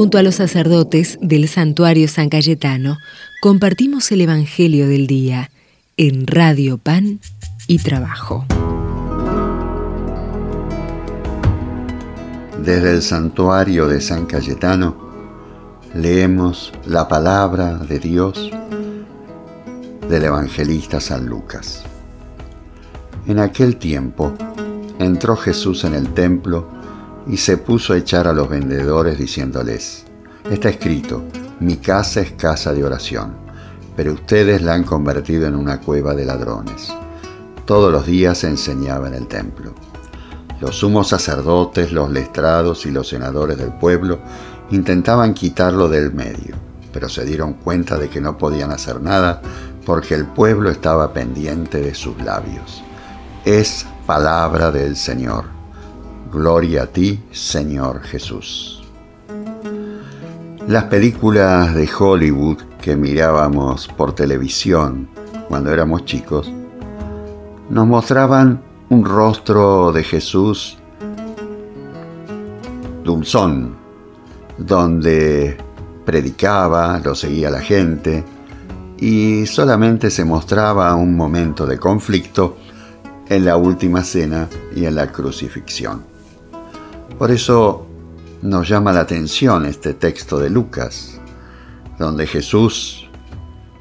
Junto a los sacerdotes del santuario San Cayetano, compartimos el Evangelio del Día en Radio Pan y Trabajo. Desde el santuario de San Cayetano leemos la palabra de Dios del evangelista San Lucas. En aquel tiempo entró Jesús en el templo y se puso a echar a los vendedores diciéndoles, está escrito, mi casa es casa de oración, pero ustedes la han convertido en una cueva de ladrones. Todos los días enseñaba en el templo. Los sumos sacerdotes, los lestrados y los senadores del pueblo intentaban quitarlo del medio, pero se dieron cuenta de que no podían hacer nada porque el pueblo estaba pendiente de sus labios. Es palabra del Señor. Gloria a ti, Señor Jesús. Las películas de Hollywood que mirábamos por televisión cuando éramos chicos nos mostraban un rostro de Jesús dulzón, donde predicaba, lo seguía la gente, y solamente se mostraba un momento de conflicto en la última cena y en la crucifixión. Por eso nos llama la atención este texto de Lucas, donde Jesús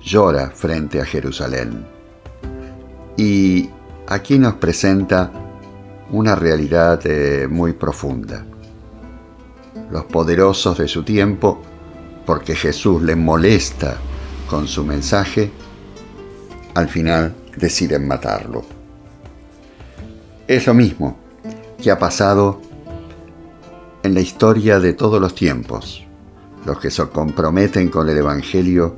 llora frente a Jerusalén. Y aquí nos presenta una realidad eh, muy profunda. Los poderosos de su tiempo, porque Jesús les molesta con su mensaje, al final deciden matarlo. Es lo mismo que ha pasado en la historia de todos los tiempos. Los que se comprometen con el Evangelio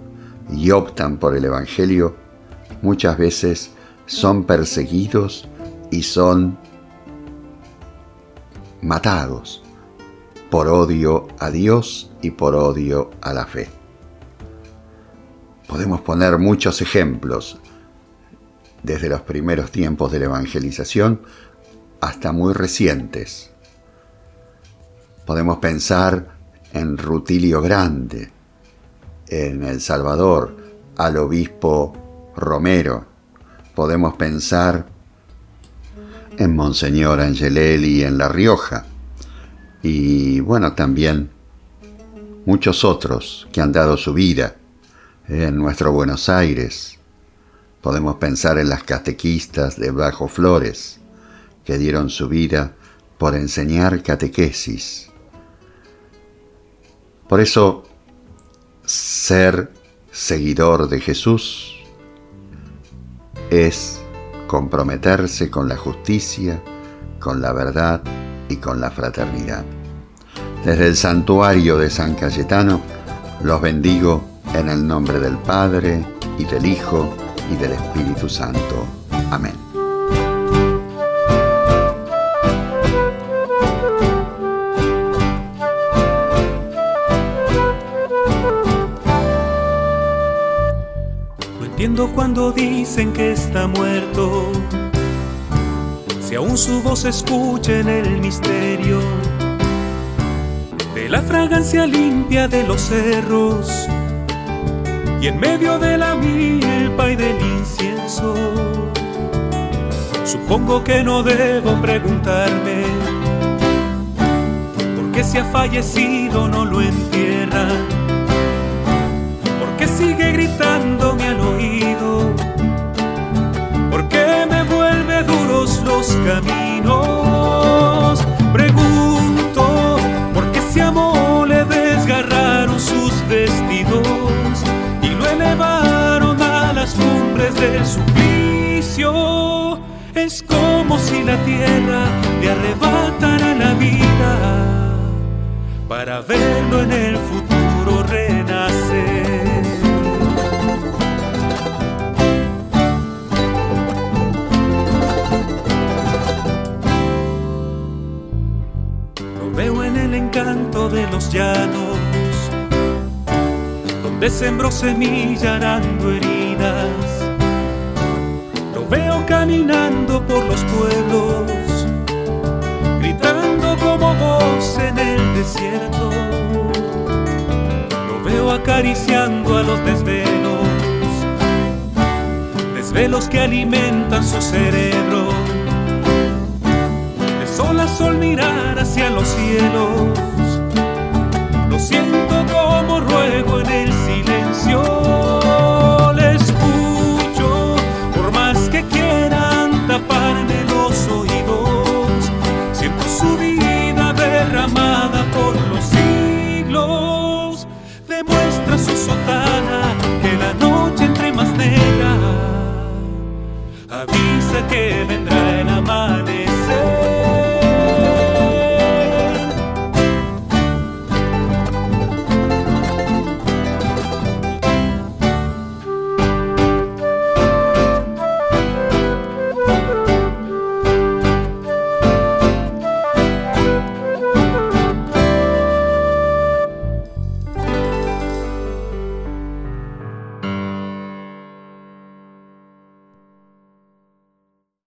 y optan por el Evangelio muchas veces son perseguidos y son matados por odio a Dios y por odio a la fe. Podemos poner muchos ejemplos desde los primeros tiempos de la evangelización hasta muy recientes. Podemos pensar en Rutilio Grande, en El Salvador, al obispo Romero. Podemos pensar en Monseñor Angelelli en La Rioja. Y bueno, también muchos otros que han dado su vida en nuestro Buenos Aires, Podemos pensar en las catequistas de Bajo Flores, que dieron su vida por enseñar catequesis. Por eso, ser seguidor de Jesús es comprometerse con la justicia, con la verdad y con la fraternidad. Desde el santuario de San Cayetano, los bendigo en el nombre del Padre y del Hijo y del Espíritu Santo. Amén. Cuando dicen que está muerto, si aún su voz escucha en el misterio de la fragancia limpia de los cerros y en medio de la milpa y del incienso. Supongo que no debo preguntarme por qué si ha fallecido no lo entierran, los caminos. Pregunto por qué si amó le desgarraron sus vestidos elevaron a las cumbres del suplicio. Es como si la tierra le arrebatara la vida para verlo en el futuro llanos donde sembró semilla arando heridas. Lo veo caminando por los pueblos, gritando como voz en el desierto. acariciando a los desvelos, desvelos que alimentan su cerebro. De sol a sol mirar hacia los cielos, lo siento como ruego en el